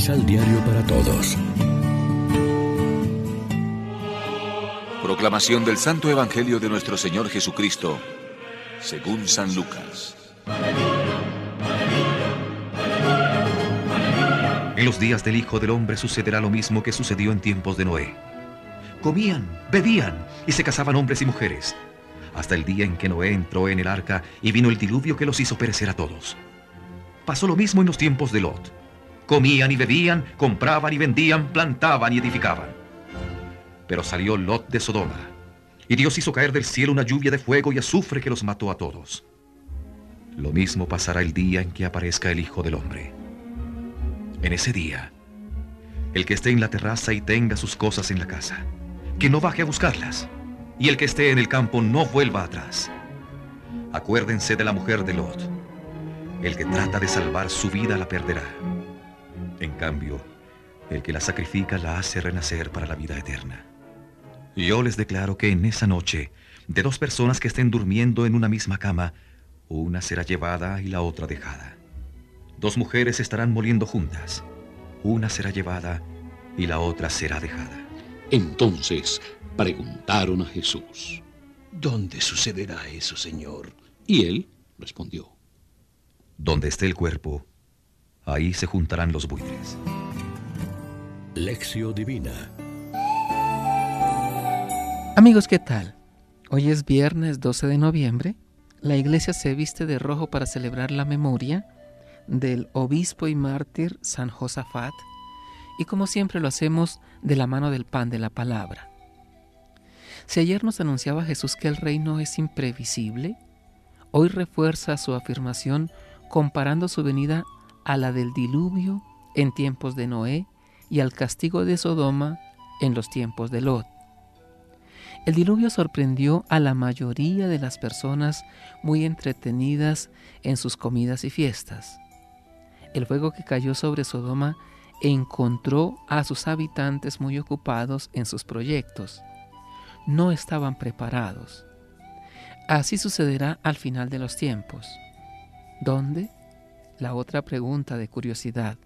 Misal Diario para Todos. Proclamación del Santo Evangelio de nuestro Señor Jesucristo, según San Lucas. En los días del Hijo del Hombre sucederá lo mismo que sucedió en tiempos de Noé. Comían, bebían y se casaban hombres y mujeres, hasta el día en que Noé entró en el arca y vino el diluvio que los hizo perecer a todos. Pasó lo mismo en los tiempos de Lot. Comían y bebían, compraban y vendían, plantaban y edificaban. Pero salió Lot de Sodoma, y Dios hizo caer del cielo una lluvia de fuego y azufre que los mató a todos. Lo mismo pasará el día en que aparezca el Hijo del Hombre. En ese día, el que esté en la terraza y tenga sus cosas en la casa, que no baje a buscarlas, y el que esté en el campo no vuelva atrás. Acuérdense de la mujer de Lot. El que trata de salvar su vida la perderá. En cambio, el que la sacrifica la hace renacer para la vida eterna. Yo les declaro que en esa noche, de dos personas que estén durmiendo en una misma cama, una será llevada y la otra dejada. Dos mujeres estarán moliendo juntas. Una será llevada y la otra será dejada. Entonces preguntaron a Jesús, ¿Dónde sucederá eso, Señor? Y él respondió, Donde esté el cuerpo, ahí se juntarán los buitres. Lección Divina Amigos, ¿qué tal? Hoy es viernes 12 de noviembre. La iglesia se viste de rojo para celebrar la memoria del obispo y mártir San Josafat y como siempre lo hacemos de la mano del pan de la palabra. Si ayer nos anunciaba Jesús que el reino es imprevisible, hoy refuerza su afirmación comparando su venida a la del diluvio en tiempos de Noé y al castigo de Sodoma en los tiempos de Lot. El diluvio sorprendió a la mayoría de las personas muy entretenidas en sus comidas y fiestas. El fuego que cayó sobre Sodoma encontró a sus habitantes muy ocupados en sus proyectos. No estaban preparados. Así sucederá al final de los tiempos. ¿Dónde? La otra pregunta de curiosidad.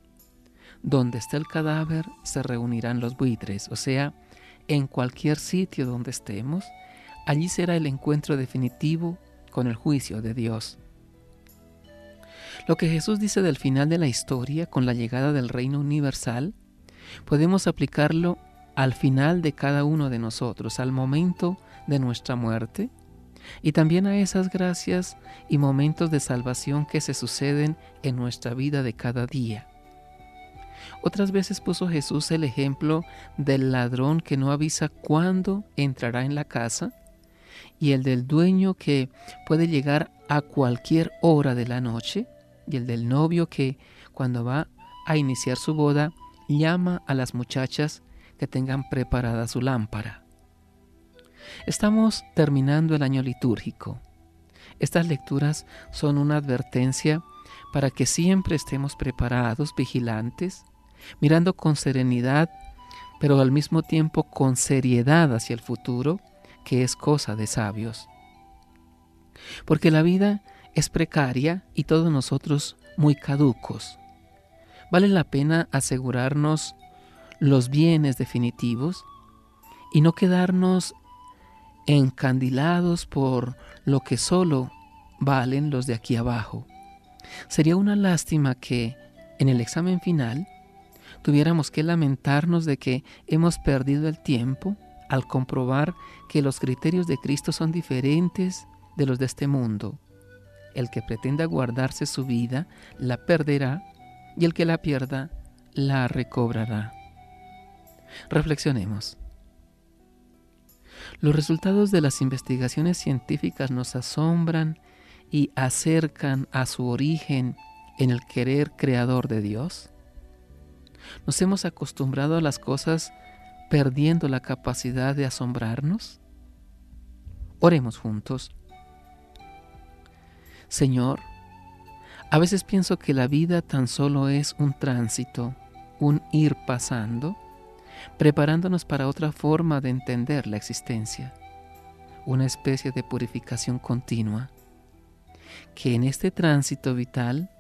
Donde está el cadáver se reunirán los buitres, o sea, en cualquier sitio donde estemos, allí será el encuentro definitivo con el juicio de Dios. Lo que Jesús dice del final de la historia con la llegada del reino universal, podemos aplicarlo al final de cada uno de nosotros, al momento de nuestra muerte, y también a esas gracias y momentos de salvación que se suceden en nuestra vida de cada día. Otras veces puso Jesús el ejemplo del ladrón que no avisa cuándo entrará en la casa y el del dueño que puede llegar a cualquier hora de la noche y el del novio que cuando va a iniciar su boda llama a las muchachas que tengan preparada su lámpara. Estamos terminando el año litúrgico. Estas lecturas son una advertencia para que siempre estemos preparados, vigilantes, mirando con serenidad, pero al mismo tiempo con seriedad hacia el futuro, que es cosa de sabios. Porque la vida es precaria y todos nosotros muy caducos. Vale la pena asegurarnos los bienes definitivos y no quedarnos encandilados por lo que solo valen los de aquí abajo. Sería una lástima que en el examen final tuviéramos que lamentarnos de que hemos perdido el tiempo al comprobar que los criterios de Cristo son diferentes de los de este mundo. El que pretenda guardarse su vida la perderá y el que la pierda la recobrará. Reflexionemos. Los resultados de las investigaciones científicas nos asombran y acercan a su origen en el querer creador de Dios. Nos hemos acostumbrado a las cosas perdiendo la capacidad de asombrarnos. Oremos juntos. Señor, a veces pienso que la vida tan solo es un tránsito, un ir pasando, preparándonos para otra forma de entender la existencia, una especie de purificación continua. Que en este tránsito vital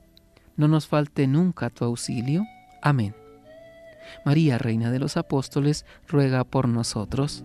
no nos falte nunca tu auxilio. Amén. María, Reina de los Apóstoles, ruega por nosotros.